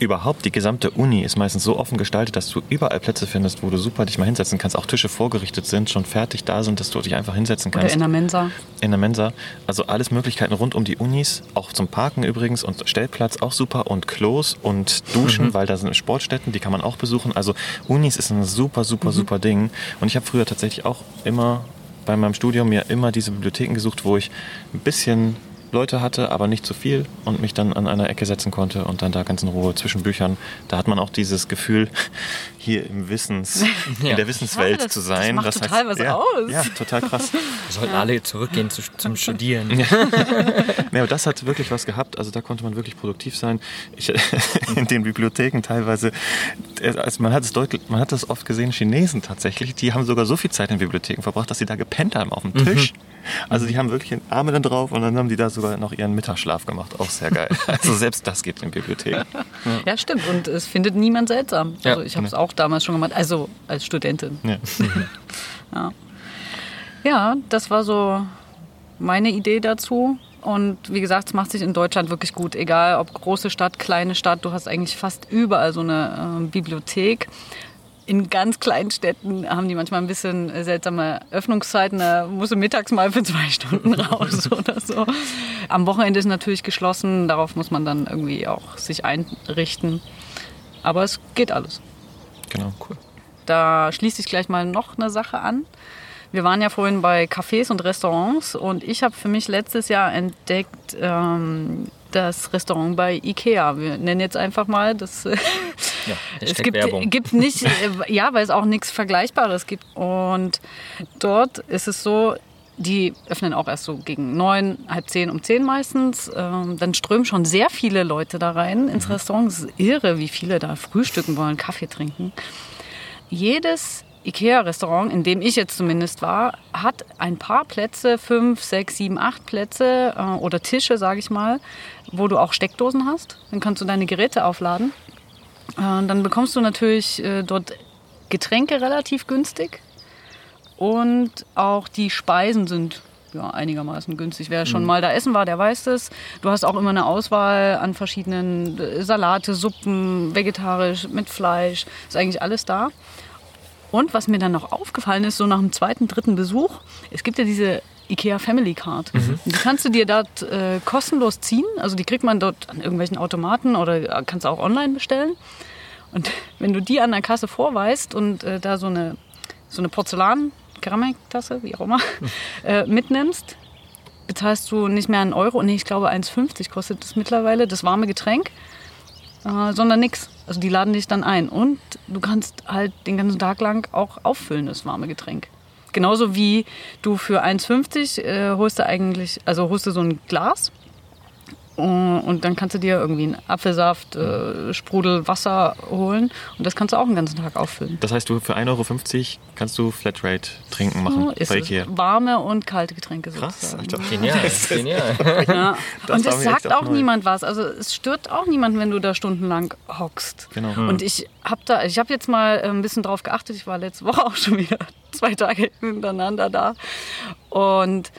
Überhaupt, die gesamte Uni ist meistens so offen gestaltet, dass du überall Plätze findest, wo du super dich mal hinsetzen kannst. Auch Tische vorgerichtet sind, schon fertig da sind, dass du dich einfach hinsetzen Oder kannst in der Mensa. in der Mensa. Also alles Möglichkeiten rund um die Unis, auch zum Parken übrigens und Stellplatz auch super und Klos und Duschen, weil da sind Sportstätten, die kann man auch besuchen. Also Unis ist ein super, super, super Ding. Und ich habe früher tatsächlich auch immer bei meinem Studium mir immer diese Bibliotheken gesucht, wo ich ein bisschen Leute hatte, aber nicht zu viel und mich dann an einer Ecke setzen konnte und dann da ganz in Ruhe zwischen Büchern. Da hat man auch dieses Gefühl, hier im Wissens, Ja. in der Wissenswelt Ja, das- zu das sein. macht total was ja, aus. Ja, total krass. Wir sollten alle zurückgehen zu, zum Studieren. Nee, aber das hat wirklich was gehabt. Also da konnte man wirklich produktiv sein. Ich, in den Bibliotheken teilweise, also man hat es deutlich, man hat das oft gesehen, Chinesen tatsächlich, die haben sogar so viel Zeit in Bibliotheken verbracht, dass sie da gepennt haben auf dem Tisch. Also die haben wirklich den Arme dann drauf und dann haben die da sogar noch ihren Mittagsschlaf gemacht. Auch sehr geil. Also selbst das geht in Bibliotheken. Ja, stimmt. Und es findet niemand seltsam. Ja, Also ich habe es auch damals schon gemacht, also als Studentin. Ja. Ja, das war so meine Idee dazu. Und wie gesagt, es macht sich in Deutschland wirklich gut. Egal ob große Stadt, kleine Stadt, du hast eigentlich fast überall so eine äh, Bibliothek. In ganz kleinen Städten haben die manchmal ein bisschen seltsame Öffnungszeiten. Da musst du mittags mal für zwei Stunden raus oder so. Am Wochenende ist natürlich geschlossen. Darauf muss man dann irgendwie auch sich einrichten. Aber es geht alles. Genau. Cool. Da schließt sich gleich mal noch eine Sache an. Wir waren ja vorhin bei Cafés und Restaurants und ich habe für mich letztes Jahr entdeckt ähm, das Restaurant bei Ikea. Wir nennen jetzt einfach mal das. Ja, es gibt, Werbung. gibt nicht, äh, ja, weil es auch nichts Vergleichbares gibt. Und dort ist es so, die öffnen auch erst so gegen neun, halb zehn, um zehn meistens. Ähm, dann strömen schon sehr viele Leute da rein ins Restaurant. Es ist irre, wie viele da frühstücken wollen, Kaffee trinken. Jedes IKEA-Restaurant, in dem ich jetzt zumindest war, hat ein paar Plätze, fünf, sechs, sieben, acht Plätze äh, oder Tische, sage ich mal, wo du auch Steckdosen hast. Dann kannst du deine Geräte aufladen. Äh, dann bekommst du natürlich äh, dort Getränke relativ günstig und auch die Speisen sind ja, einigermaßen günstig. Wer schon mal da essen war, der weiß das. Du hast auch immer eine Auswahl an verschiedenen äh, Salate, Suppen, vegetarisch, mit Fleisch. Ist eigentlich alles da. Und was mir dann noch aufgefallen ist, so nach dem zweiten, dritten Besuch, es gibt ja diese IKEA Family Card. Die kannst du dir dort äh, kostenlos ziehen. Also die kriegt man dort an irgendwelchen Automaten oder kannst du auch online bestellen. Und wenn du die an der Kasse vorweist und äh, da so eine, so eine Porzellan, Keramiktasse, wie auch immer, äh, mitnimmst, bezahlst du nicht mehr einen Euro, nee, ich glaube 1,50 kostet das mittlerweile, das warme Getränk, äh, sondern nix. Also die laden dich dann ein und du kannst halt den ganzen Tag lang auch auffüllen, das warme Getränk. Genauso wie du für 1,50 äh, holst du eigentlich, also holst du so ein Glas und dann kannst du dir irgendwie einen Apfelsaft, äh, Sprudel, Wasser holen und das kannst du auch den ganzen Tag auffüllen. Das heißt, du für 1,50 Euro kannst du Flatrate trinken machen So ist bei es. Ikea. Warme und kalte Getränke Krass, sozusagen. Alter. Genial, genial. Ja. Das und es sagt auch neu. niemand was. Also es stört auch niemand, wenn du da stundenlang hockst. Genau. Und ich habe da, ich habe jetzt mal äh, ein bisschen drauf geachtet. Ich war letzte Woche auch schon wieder zwei Tage hintereinander da. Und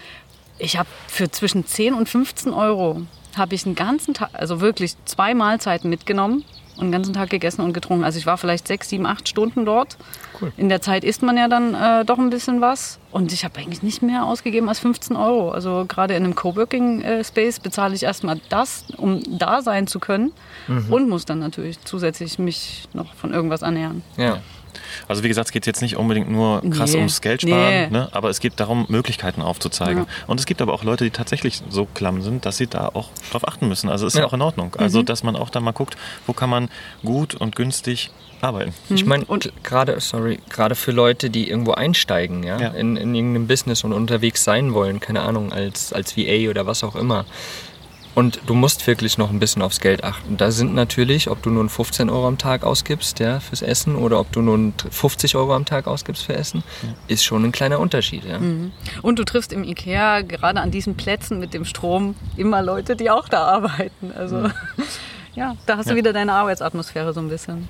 ich habe für zwischen 10 und 15 Euro habe ich einen ganzen Tag, also wirklich zwei Mahlzeiten mitgenommen und den ganzen Tag gegessen und getrunken. Also ich war vielleicht sechs, sieben, acht Stunden dort. In der Zeit isst man ja dann äh, doch ein bisschen was. Und ich habe eigentlich nicht mehr ausgegeben als 15 Euro. Also gerade in einem Coworking-Space bezahle ich erstmal das, um da sein zu können. Und muss dann natürlich zusätzlich mich noch von irgendwas ernähren. Ja. Also wie gesagt, es geht jetzt nicht unbedingt nur krass Nee. ums Geld sparen, Nee. ne? aber es geht darum, Möglichkeiten aufzuzeigen. Ja. Und es gibt aber auch Leute, die tatsächlich so klamm sind, dass sie da auch drauf achten müssen. Also ist ja, Ja. auch in Ordnung. Also Mhm. dass man auch da mal guckt, wo kann man gut und günstig arbeiten. Ich meine, Mhm. Und- gerade, sorry, gerade für Leute, die irgendwo einsteigen, ja, Ja. In, in irgendeinem Business und unterwegs sein wollen, keine Ahnung, als, als VA oder was auch immer. Und du musst wirklich noch ein bisschen aufs Geld achten. Da sind natürlich, ob du nun 15 Euro am Tag ausgibst ja, fürs Essen oder ob du nun 50 Euro am Tag ausgibst für Essen, ist schon ein kleiner Unterschied. Ja. Und du triffst im Ikea gerade an diesen Plätzen mit dem Strom immer Leute, die auch da arbeiten. Also ja, da hast du wieder deine Arbeitsatmosphäre so ein bisschen.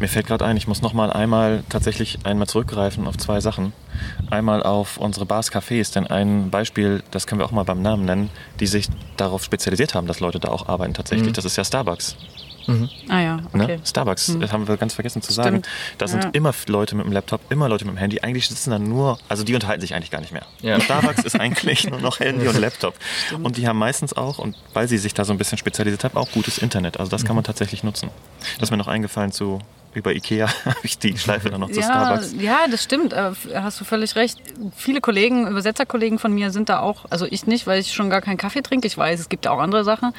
Mir fällt gerade ein, ich muss noch mal einmal tatsächlich einmal zurückgreifen auf zwei Sachen. Einmal auf unsere Bars, Cafés, denn ein Beispiel, das können wir auch mal beim Namen nennen, die sich darauf spezialisiert haben, dass Leute da auch arbeiten tatsächlich. Das ist ja Starbucks. Ah ja, Ne? okay. Starbucks, das haben wir ganz vergessen zu sagen. Stimmt. Da sind Ja. immer Leute mit dem Laptop, immer Leute mit dem Handy. Eigentlich sitzen da nur, also die unterhalten sich eigentlich gar nicht mehr. Ja. Starbucks ist eigentlich nur noch Handy und Laptop. Und die haben meistens auch, und weil sie sich da so ein bisschen spezialisiert haben, auch gutes Internet. Also das kann man tatsächlich nutzen. Das ist mir noch eingefallen zu über Ikea, habe ich die Schleife dann noch zu Ja, Starbucks. ja, das stimmt. Äh, Hast du völlig recht. Viele Kollegen, Übersetzerkollegen von mir sind da auch, also ich nicht, weil ich schon gar keinen Kaffee trinke. Ich weiß, es gibt ja auch andere Sachen.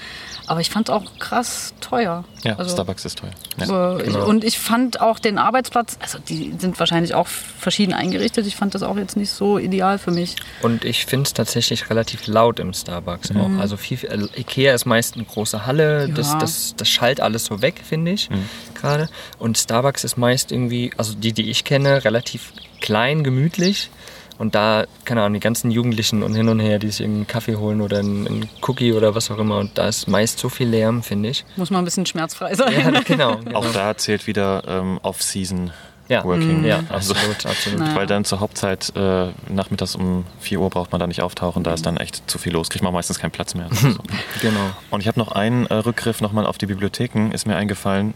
Aber ich fand es auch krass teuer. Ja, also, Starbucks ist teuer. Ja. Äh, ich- Und ich fand auch den Arbeitsplatz, also die sind wahrscheinlich auch verschieden eingerichtet. Ich fand das auch jetzt nicht so ideal für mich. Und ich finde es tatsächlich relativ laut im Starbucks Mhm. auch. Also viel, viel- Ikea ist meist eine große Halle, das, Ja. das, das schallt alles so weg, finde ich Mhm. Gerade. Und Starbucks ist meist irgendwie, also die, die ich kenne, relativ klein, gemütlich. Und da, keine Ahnung, die ganzen Jugendlichen und hin und her, die sich einen Kaffee holen oder einen, einen Cookie oder was auch immer. Und da ist meist so viel Lärm, finde ich. Muss man ein bisschen schmerzfrei sein. Ja, genau. genau. Auch da zählt wieder ähm, Off-Season ja. Working. Ja, Also- absolut, absolut. Naja. Weil dann zur Hauptzeit äh, nachmittags um 4 Uhr braucht man da nicht auftauchen, da ist dann echt zu viel los, kriegt man meistens keinen Platz mehr. Genau. Und ich habe noch einen äh, Rückgriff nochmal auf die Bibliotheken, ist mir eingefallen,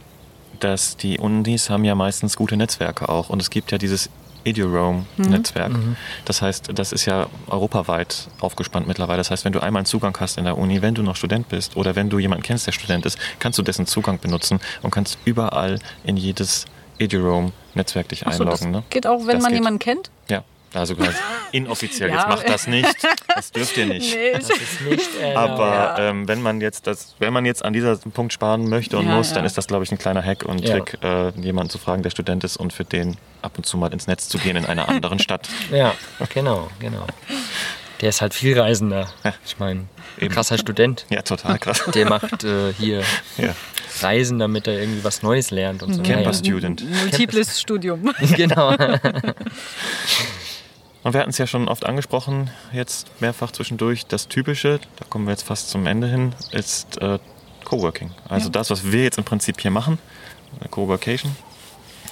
dass die Unis haben ja meistens gute Netzwerke auch und es gibt ja dieses EduRoam-Netzwerk. Das heißt, das ist ja europaweit aufgespannt mittlerweile. Das heißt, wenn du einmal einen Zugang hast in der Uni, wenn du noch Student bist oder wenn du jemanden kennst, der Student ist, kannst du dessen Zugang benutzen und kannst überall in jedes EduRoam-Netzwerk dich Ach so, das einloggen. ne? geht auch, wenn Das man geht. jemanden kennt? Ja, also ganz inoffiziell. Ja. Jetzt macht das nicht. Das dürft ihr nicht. Nee, Das ist nicht erlaubt. Aber ähm, wenn man jetzt das, wenn man jetzt an dieser Punkt sparen möchte und Ja, muss, ja. dann ist das, glaube ich, ein kleiner Hack und Ja. Trick, äh, jemanden zu fragen, der Student ist und für den ab und zu mal ins Netz zu gehen in einer anderen Stadt. Ja, genau, genau. Der ist halt viel reisender. Ich meine, krasser Student. Ja, total krass. Der macht äh, hier Ja. reisen, damit er irgendwie was Neues lernt und so. Camper. Student. Multiples Studium. genau. Und wir hatten es ja schon oft angesprochen, jetzt mehrfach zwischendurch. Das Typische, da kommen wir jetzt fast zum Ende hin, ist äh, Coworking. Also das, was wir jetzt im Prinzip hier machen, eine Coworkation.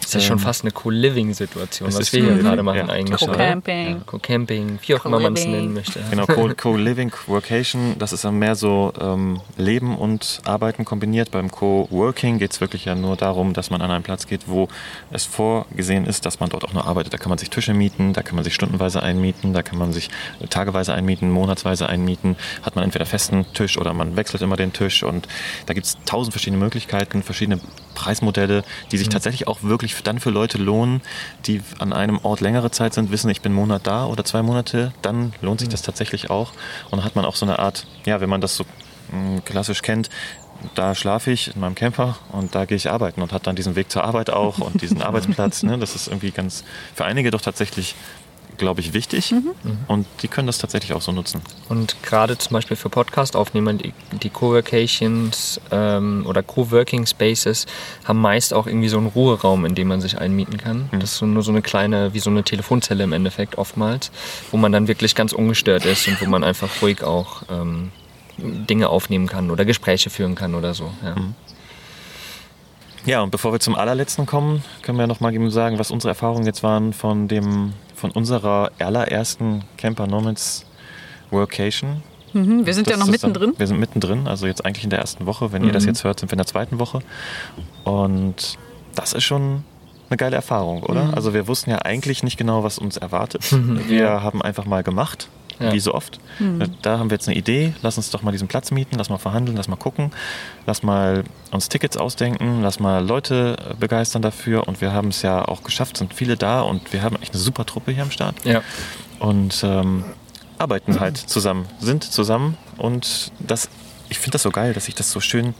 Das ist ja schon fast eine Co-Living-Situation, was wir hier gerade machen ja. eigentlich. Co-Camping. Co-Camping, wie auch immer man es nennen möchte. Genau, Co- Co-Living, Co-Workation, das ist dann mehr so ähm, Leben und Arbeiten kombiniert. Beim Co-Working geht es wirklich ja nur darum, dass man an einen Platz geht, wo es vorgesehen ist, dass man dort auch nur arbeitet. Da kann man sich Tische mieten, da kann man sich stundenweise einmieten, da kann man sich tageweise einmieten, monatsweise einmieten. Hat man entweder festen Tisch oder man wechselt immer den Tisch. Und da gibt es tausend verschiedene Möglichkeiten, verschiedene Preismodelle, die sich tatsächlich auch wirklich dann für Leute lohnen, die an einem Ort längere Zeit sind, wissen, ich bin einen Monat da oder zwei Monate, dann lohnt sich das tatsächlich auch. Und dann hat man auch so eine Art, ja, wenn man das so mh, klassisch kennt, da schlafe ich in meinem Camper und da gehe ich arbeiten und hat dann diesen Weg zur Arbeit auch und diesen Arbeitsplatz. Ne? Das ist irgendwie ganz für einige doch tatsächlich, glaube ich, wichtig und die können das tatsächlich auch so nutzen. Und gerade zum Beispiel für Podcast-Aufnehmer, die, die Co-Workations ähm, oder Co-Working Spaces haben meist auch irgendwie so einen Ruheraum, in dem man sich einmieten kann. Das ist so, nur so eine kleine, wie so eine Telefonzelle im Endeffekt oftmals, wo man dann wirklich ganz ungestört ist und wo man einfach ruhig auch ähm, Dinge aufnehmen kann oder Gespräche führen kann oder so. Ja. Ja, und bevor wir zum allerletzten kommen, können wir noch mal eben sagen, was unsere Erfahrungen jetzt waren von dem von unserer allerersten Camper Nomads Workation. Mhm, wir sind ja Das noch ist dann- mittendrin. Wir sind mittendrin, also jetzt eigentlich in der ersten Woche. Wenn ihr das jetzt hört, sind wir in der zweiten Woche. Und das ist schon eine geile Erfahrung, oder? Also wir wussten ja eigentlich nicht genau, was uns erwartet. Wir haben einfach mal gemacht, Ja. wie so oft. Da haben wir jetzt eine Idee, lass uns doch mal diesen Platz mieten, lass mal verhandeln, lass mal gucken, lass mal uns Tickets ausdenken, lass mal Leute äh, begeistern dafür. Und wir haben es ja auch geschafft, sind viele da und wir haben echt eine super Truppe hier am Start Ja. und ähm, arbeiten halt zusammen, sind zusammen und das, ich finde das so geil, dass sich das so schön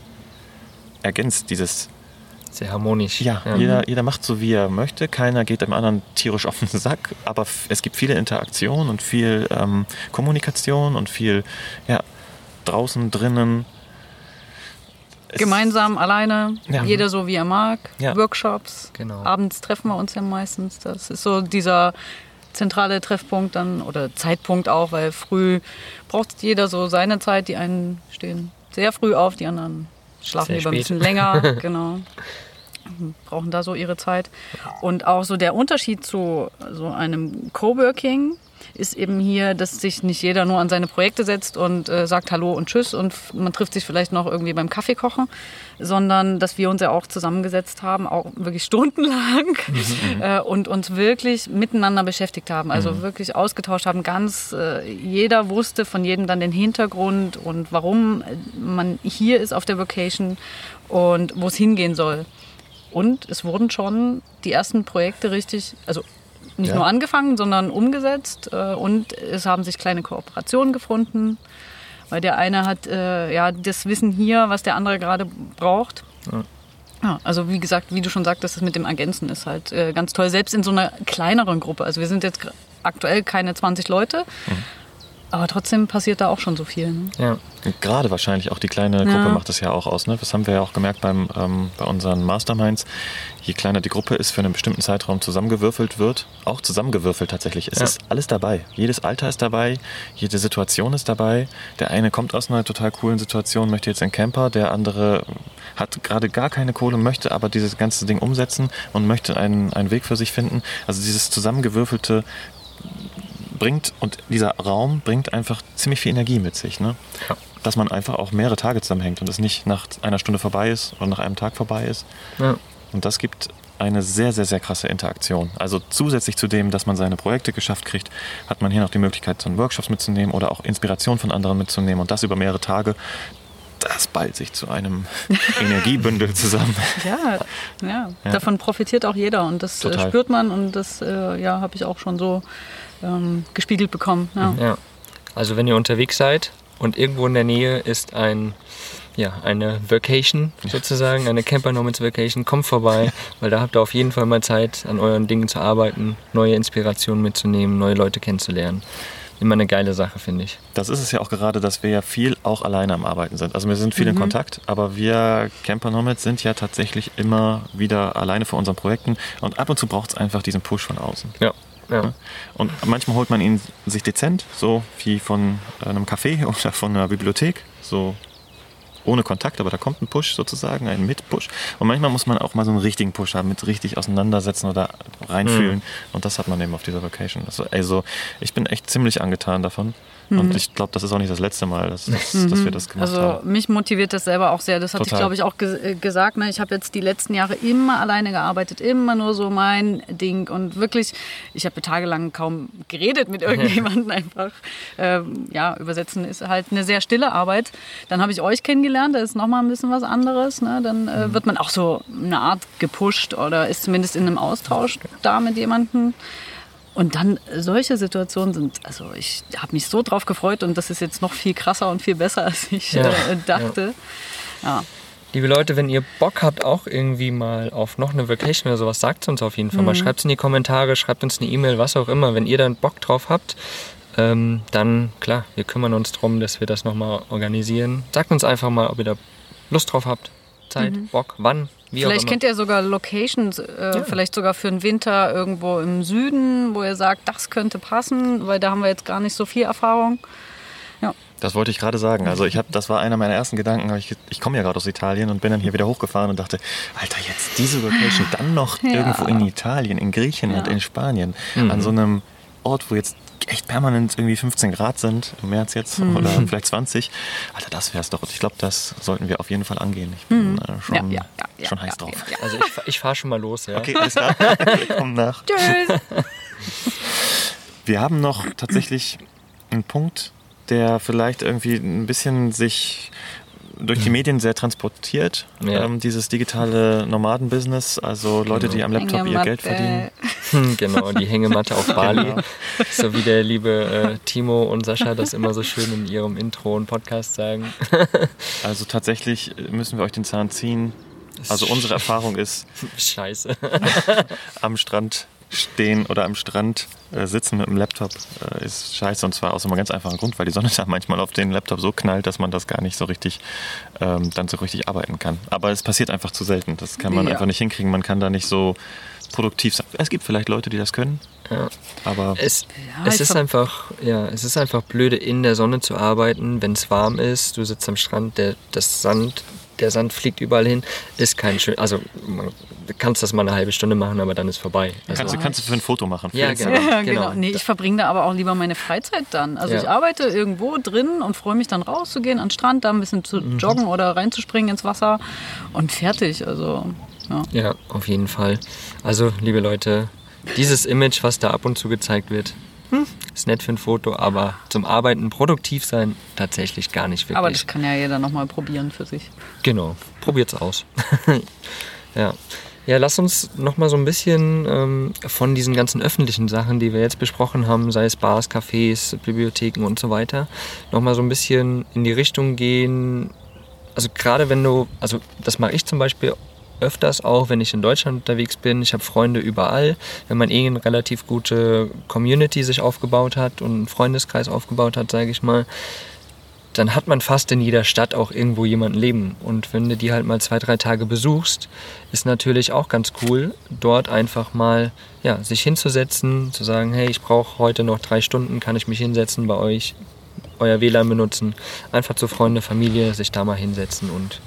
ergänzt, dieses, Sehr harmonisch. ja, Jeder, jeder macht so, wie er möchte, keiner geht dem anderen tierisch auf den Sack, aber es gibt viele Interaktion und viel ähm, Kommunikation und viel, ja, draußen, drinnen. Es- Gemeinsam, alleine, Ja. jeder so wie er mag. Ja. Workshops. Genau. Abends treffen wir uns ja meistens. Das ist so dieser zentrale Treffpunkt dann oder Zeitpunkt auch, weil früh braucht jeder so seine Zeit. Die einen stehen sehr früh auf, die anderen schlafen lieber ein bisschen länger. genau. Brauchen da so ihre Zeit. Und auch so der Unterschied zu so einem Coworking ist eben hier, dass sich nicht jeder nur an seine Projekte setzt und äh, sagt Hallo und Tschüss und man trifft sich vielleicht noch irgendwie beim Kaffee kochen, sondern dass wir uns ja auch zusammengesetzt haben, auch wirklich stundenlang äh, und uns wirklich miteinander beschäftigt haben, also wirklich ausgetauscht haben. Ganz äh, jeder wusste von jedem dann den Hintergrund und warum man hier ist auf der Vocation und wo es hingehen soll. Und es wurden schon die ersten Projekte richtig, also nicht Ja. nur angefangen, sondern umgesetzt. Äh, und es haben sich kleine Kooperationen gefunden, weil der eine hat äh, ja das Wissen hier, was der andere gerade braucht. Ja, also wie gesagt, wie du schon sagtest, das mit dem Ergänzen ist halt äh, ganz toll. Selbst in so einer kleineren Gruppe. Also wir sind jetzt aktuell keine 20 Leute, aber trotzdem passiert da auch schon so viel. Ne? Ja. Gerade wahrscheinlich auch die kleine Gruppe macht das ja auch aus. Ne? Das haben wir ja auch gemerkt beim, ähm, bei unseren Masterminds. Je kleiner die Gruppe ist, für einen bestimmten Zeitraum zusammengewürfelt wird, auch zusammengewürfelt tatsächlich. Es Ja. ist alles dabei. Jedes Alter ist dabei, jede Situation ist dabei. Der eine kommt aus einer total coolen Situation, möchte jetzt einen Camper, der andere hat gerade gar keine Kohle, möchte aber dieses ganze Ding umsetzen und möchte einen, einen Weg für sich finden. Also dieses zusammengewürfelte bringt und dieser Raum bringt einfach ziemlich viel Energie mit sich. Ne? Ja. Dass man einfach auch mehrere Tage zusammenhängt und es nicht nach einer Stunde vorbei ist oder nach einem Tag vorbei ist. Ja. Und das gibt eine sehr, sehr, sehr krasse Interaktion. Also zusätzlich zu dem, dass man seine Projekte geschafft kriegt, hat man hier noch die Möglichkeit, so Workshops mitzunehmen oder auch Inspiration von anderen mitzunehmen und das über mehrere Tage. Das ballt sich zu einem Energiebündel zusammen. Ja, ja, davon profitiert auch jeder und das äh, Total. spürt man und das äh, ja, habe ich auch schon so ähm, gespiegelt bekommen. Ja. Ja. Also wenn ihr unterwegs seid und irgendwo in der Nähe ist ein ja, eine Vacation sozusagen, eine Camper Nomads Vacation, kommt vorbei, weil da habt ihr auf jeden Fall mal Zeit, an euren Dingen zu arbeiten, neue Inspirationen mitzunehmen, neue Leute kennenzulernen. immer eine geile Sache, finde ich. Das ist es ja auch gerade, dass wir ja viel auch alleine am Arbeiten sind. Also wir sind viel Mhm. in Kontakt, aber wir Camper Nomads sind ja tatsächlich immer wieder alleine vor unseren Projekten und ab und zu braucht es einfach diesen Push von außen. Ja. Ja. Und manchmal holt man ihn sich dezent, so wie von einem Café oder von einer Bibliothek, so ohne Kontakt, aber da kommt ein Push sozusagen, ein Mit-Push. Und manchmal muss man auch mal so einen richtigen Push haben, mit richtig auseinandersetzen oder reinfühlen. Und das hat man eben auf dieser Vacation. Also, also ich bin echt ziemlich angetan davon. Und ich glaube, das ist auch nicht das letzte Mal, dass, dass, dass wir das gemacht Also haben. mich motiviert das selber auch sehr. Das hatte ich, Total. glaube ich, auch ge äh, gesagt. Ne? Ich habe jetzt die letzten Jahre immer alleine gearbeitet, immer nur so mein Ding. Und wirklich, ich habe tagelang kaum geredet mit irgendjemandem einfach. Ähm, ja, übersetzen ist halt eine sehr stille Arbeit. Dann habe ich euch kennengelernt, da ist nochmal ein bisschen was anderes. Ne? Dann äh, wird man auch so eine Art gepusht oder ist zumindest in einem Austausch da mit jemandem. Und dann solche Situationen sind, also ich habe mich so drauf gefreut und das ist jetzt noch viel krasser und viel besser, als ich Ja, äh, dachte. Ja. Liebe Leute, wenn ihr Bock habt, auch irgendwie mal auf noch eine Vacation oder sowas, sagt es uns auf jeden Fall mal. Schreibt es in die Kommentare, schreibt uns eine E-Mail, was auch immer. Wenn ihr dann Bock drauf habt, ähm, dann klar, wir kümmern uns darum, dass wir das nochmal organisieren. Sagt uns einfach mal, ob ihr da Lust drauf habt. Zeit, Bock, wann, wie Vielleicht kennt ihr sogar Locations, äh, vielleicht sogar für den Winter irgendwo im Süden, wo ihr sagt, das könnte passen, weil da haben wir jetzt gar nicht so viel Erfahrung. Das wollte ich gerade sagen. Also ich habe, das war einer meiner ersten Gedanken. Ich, ich komme ja gerade aus Italien und bin dann hier wieder hochgefahren und dachte, Alter, jetzt diese Location, dann noch Ja. irgendwo in Italien, in Griechenland, Ja. in Spanien, an so einem Ort, wo jetzt echt permanent irgendwie 15 Grad sind, im März jetzt oder vielleicht 20. Alter, das wär's doch. Und ich glaube, das sollten wir auf jeden Fall angehen. Ich bin äh, schon, Ja, ja, ja, ja, schon heiß ja, drauf. ja, ja. Also ich, ich fahre schon mal los, ja. Okay, alles klar. Wir kommen nach. Tschüss. Wir haben noch tatsächlich einen Punkt, der vielleicht irgendwie ein bisschen sich durch die Medien sehr transportiert. Ja. Ähm, dieses digitale Nomaden-Business, also Leute, die am Laptop ihr Geld verdienen. Genau, die Hängematte auf Bali. So wie der liebe äh, Timo und Sascha das immer so schön in ihrem Intro und Podcast sagen. Also tatsächlich müssen wir euch den Zahn ziehen. Also unsere Erfahrung ist, Scheiße. am Strand stehen oder am Strand äh, sitzen mit dem Laptop äh, ist scheiße und zwar aus einem ganz einfachen Grund, weil die Sonne da manchmal auf den Laptop so knallt, dass man das gar nicht so richtig ähm, dann so richtig arbeiten kann. Aber es passiert einfach zu selten. Das kann man Ja. einfach nicht hinkriegen. Man kann da nicht so produktiv sein. Es gibt vielleicht Leute, die das können, Ja. aber Es, Ja, es ist einfach, ja, es ist einfach blöde, in der Sonne zu arbeiten, wenn es warm ist. Du sitzt am Strand, der, das Sand, der Sand fliegt überall hin. Ist kein schön. Also man, du kannst das mal eine halbe Stunde machen, aber dann ist vorbei. Also, kannst, du, kannst du für ein Foto machen. Ja, genau. Ja, genau. Nee, ich verbringe da aber auch lieber meine Freizeit dann. Also Ja. ich arbeite irgendwo drin und freue mich dann rauszugehen an den Strand, da ein bisschen zu Mhm. joggen oder reinzuspringen ins Wasser und fertig. Also ja. Ja, auf jeden Fall. Also, liebe Leute, dieses Image, was da ab und zu gezeigt wird, hm, ist nett für ein Foto, aber zum Arbeiten produktiv sein tatsächlich gar nicht wirklich. Aber das kann ja jeder nochmal probieren für sich. Genau, probiert's aus. ja. Ja, lass uns noch mal so ein bisschen ähm, von diesen ganzen öffentlichen Sachen, die wir jetzt besprochen haben, sei es Bars, Cafés, Bibliotheken und so weiter, noch mal so ein bisschen in die Richtung gehen. Also gerade wenn du, also das mache ich zum Beispiel öfters auch, wenn ich in Deutschland unterwegs bin. Ich habe Freunde überall. Wenn man eh eine relativ gute Community sich aufgebaut hat und einen Freundeskreis aufgebaut hat, sage ich mal, dann hat man fast in jeder Stadt auch irgendwo jemanden leben. Und wenn du die halt mal zwei, drei Tage besuchst, ist natürlich auch ganz cool, dort einfach mal ja, sich hinzusetzen, zu sagen, hey, ich brauche heute noch drei Stunden, kann ich mich hinsetzen bei euch, euer WLAN benutzen, einfach zu Freunde, Familie, sich da mal hinsetzen und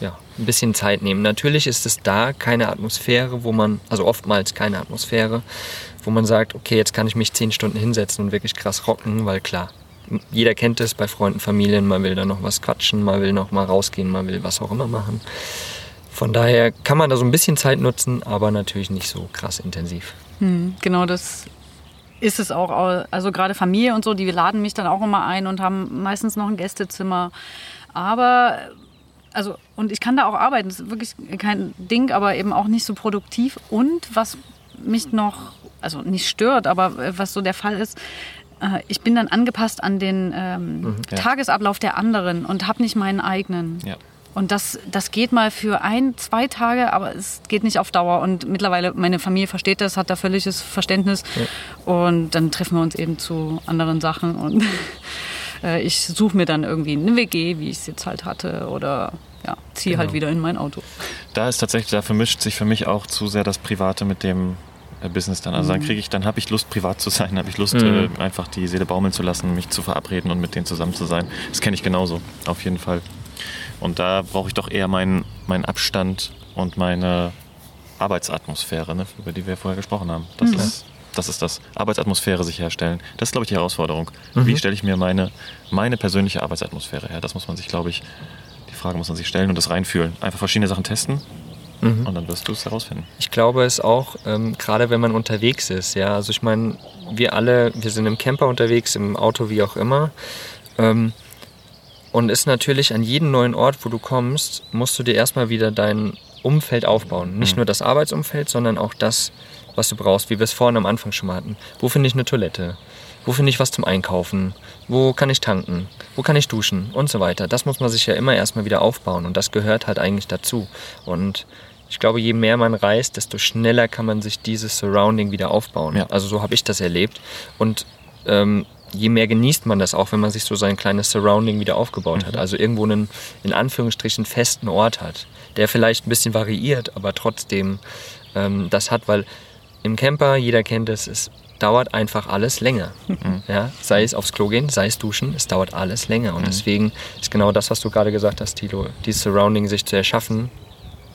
ja, ein bisschen Zeit nehmen. Natürlich ist es da keine Atmosphäre, wo man, also oftmals keine Atmosphäre, wo man sagt, okay, jetzt kann ich mich zehn Stunden hinsetzen und wirklich krass rocken, weil klar, jeder kennt es bei Freunden, Familien, man will da noch was quatschen, man will noch mal rausgehen, man will was auch immer machen. Von daher kann man da so ein bisschen Zeit nutzen, aber natürlich nicht so krass intensiv. Genau das ist es auch. Also gerade Familie und so, die laden mich dann auch immer ein und haben meistens noch ein Gästezimmer. Aber, also, und ich kann da auch arbeiten, das ist wirklich kein Ding, aber eben auch nicht so produktiv. Und was mich noch, also nicht stört, aber was so der Fall ist, äh, ich bin dann angepasst an den ähm, ja. Tagesablauf der anderen und habe nicht meinen eigenen. Ja. Und das, das geht mal für ein, zwei Tage, aber es geht nicht auf Dauer. Und mittlerweile, meine Familie versteht das, hat da völliges Verständnis. Und dann treffen wir uns eben zu anderen Sachen. Und äh, ich suche mir dann irgendwie eine WG, wie ich es jetzt halt hatte. Oder ja, ziehe halt Genau. wieder in mein Auto. Da ist tatsächlich, da vermischt sich für mich auch zu sehr das Private mit dem äh, Business dann. Also dann kriege ich, dann habe ich Lust, privat zu sein, habe ich Lust, Mhm. äh, einfach die Seele baumeln zu lassen, mich zu verabreden und mit denen zusammen zu sein. Das kenne ich genauso, auf jeden Fall. Und da brauche ich doch eher meinen, meinen Abstand und meine Arbeitsatmosphäre, ne, über die wir vorher gesprochen haben. Das ist das ist das. Arbeitsatmosphäre sich herstellen. Das ist, glaube ich, die Herausforderung. Wie stelle ich mir meine, meine persönliche Arbeitsatmosphäre her? Das muss man sich, glaube ich, die Frage muss man sich stellen und das reinfühlen. Einfach verschiedene Sachen testen und dann wirst du es herausfinden. Ich glaube es auch, ähm, gerade wenn man unterwegs ist, ja, also ich meine, wir alle, wir sind im Camper unterwegs, im Auto, wie auch immer. Ähm, und ist natürlich an jedem neuen Ort, wo du kommst, musst du dir erstmal wieder dein Umfeld aufbauen. Nicht nur das Arbeitsumfeld, sondern auch das, was du brauchst, wie wir es vorhin am Anfang schon mal hatten. Wo finde ich eine Toilette? Wo finde ich was zum Einkaufen? Wo kann ich tanken? Wo kann ich duschen? Und so weiter. Das muss man sich ja immer erstmal wieder aufbauen und das gehört halt eigentlich dazu. Und ich glaube, je mehr man reist, desto schneller kann man sich dieses Surrounding wieder aufbauen. Ja. Also so habe ich das erlebt. Und ähm, je mehr genießt man das auch, wenn man sich so sein kleines Surrounding wieder aufgebaut hat. Also irgendwo einen, in Anführungsstrichen, festen Ort hat, der vielleicht ein bisschen variiert, aber trotzdem ähm, das hat, weil im Camper, jeder kennt es, es dauert einfach alles länger. Ja, sei es aufs Klo gehen, sei es duschen, es dauert alles länger. Und deswegen ist genau das, was du gerade gesagt hast, Tilo, dieses Surrounding sich zu erschaffen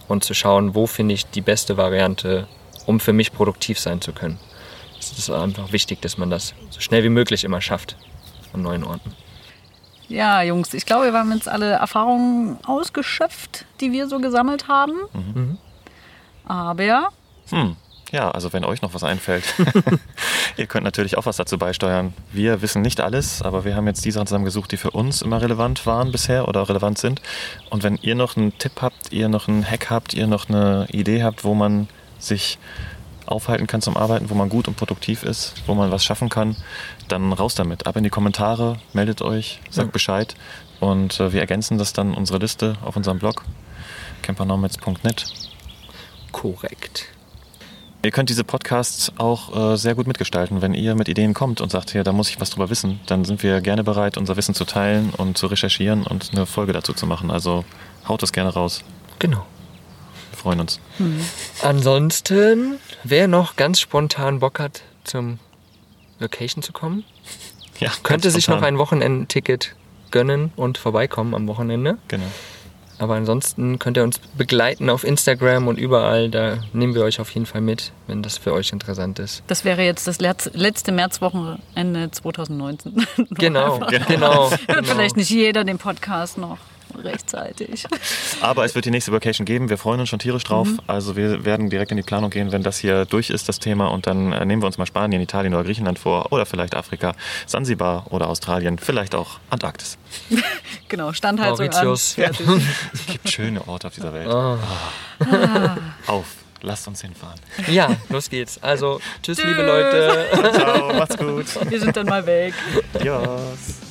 und zu schauen, wo finde ich die beste Variante, um für mich produktiv sein zu können. Es ist einfach wichtig, dass man das so schnell wie möglich immer schafft an neuen Orten. Ja, Jungs, ich glaube, wir haben jetzt alle Erfahrungen ausgeschöpft, die wir so gesammelt haben. Aber Hm. Ja, also wenn euch noch was einfällt, ihr könnt natürlich auch was dazu beisteuern. Wir wissen nicht alles, aber wir haben jetzt die Sachen zusammengesucht, die für uns immer relevant waren bisher oder relevant sind. Und wenn ihr noch einen Tipp habt, ihr noch einen Hack habt, ihr noch eine Idee habt, wo man sich aufhalten kann zum Arbeiten, wo man gut und produktiv ist, wo man was schaffen kann, dann raus damit. Ab in die Kommentare, meldet euch, sagt Bescheid und äh, wir ergänzen das dann unsere Liste auf unserem Blog campernomads.net. Korrekt. Ihr könnt diese Podcasts auch äh, sehr gut mitgestalten. Wenn ihr mit Ideen kommt und sagt, ja, da muss ich was drüber wissen, dann sind wir gerne bereit, unser Wissen zu teilen und zu recherchieren und eine Folge dazu zu machen. Also haut es gerne raus. Genau. Wir freuen uns. Ansonsten, wer noch ganz spontan Bock hat, zum Location zu kommen, Ja, könnte sich noch ein Wochenendticket gönnen und vorbeikommen am Wochenende. Genau. Aber ansonsten könnt ihr uns begleiten auf Instagram und überall. Da nehmen wir euch auf jeden Fall mit, wenn das für euch interessant ist. das wäre jetzt das letz- letzte Märzwochenende 2019. Genau, Genau. genau. Hört genau. vielleicht nicht jeder den Podcast noch rechtzeitig. Aber es wird die nächste Vacation geben. Wir freuen uns schon tierisch drauf. Also wir werden direkt in die Planung gehen, wenn das hier durch ist, das Thema. Und dann äh, nehmen wir uns mal Spanien, Italien oder Griechenland vor. Oder vielleicht Afrika, Sansibar oder Australien. Vielleicht auch Antarktis. Genau, Standhaltung Mauritius. an. Fertig. Es gibt schöne Orte auf dieser Welt. Ah. Auf, lasst uns hinfahren. Ja, los geht's. Also, tschüss, liebe Leute. Ciao, macht's gut. Wir sind dann mal weg. Adios.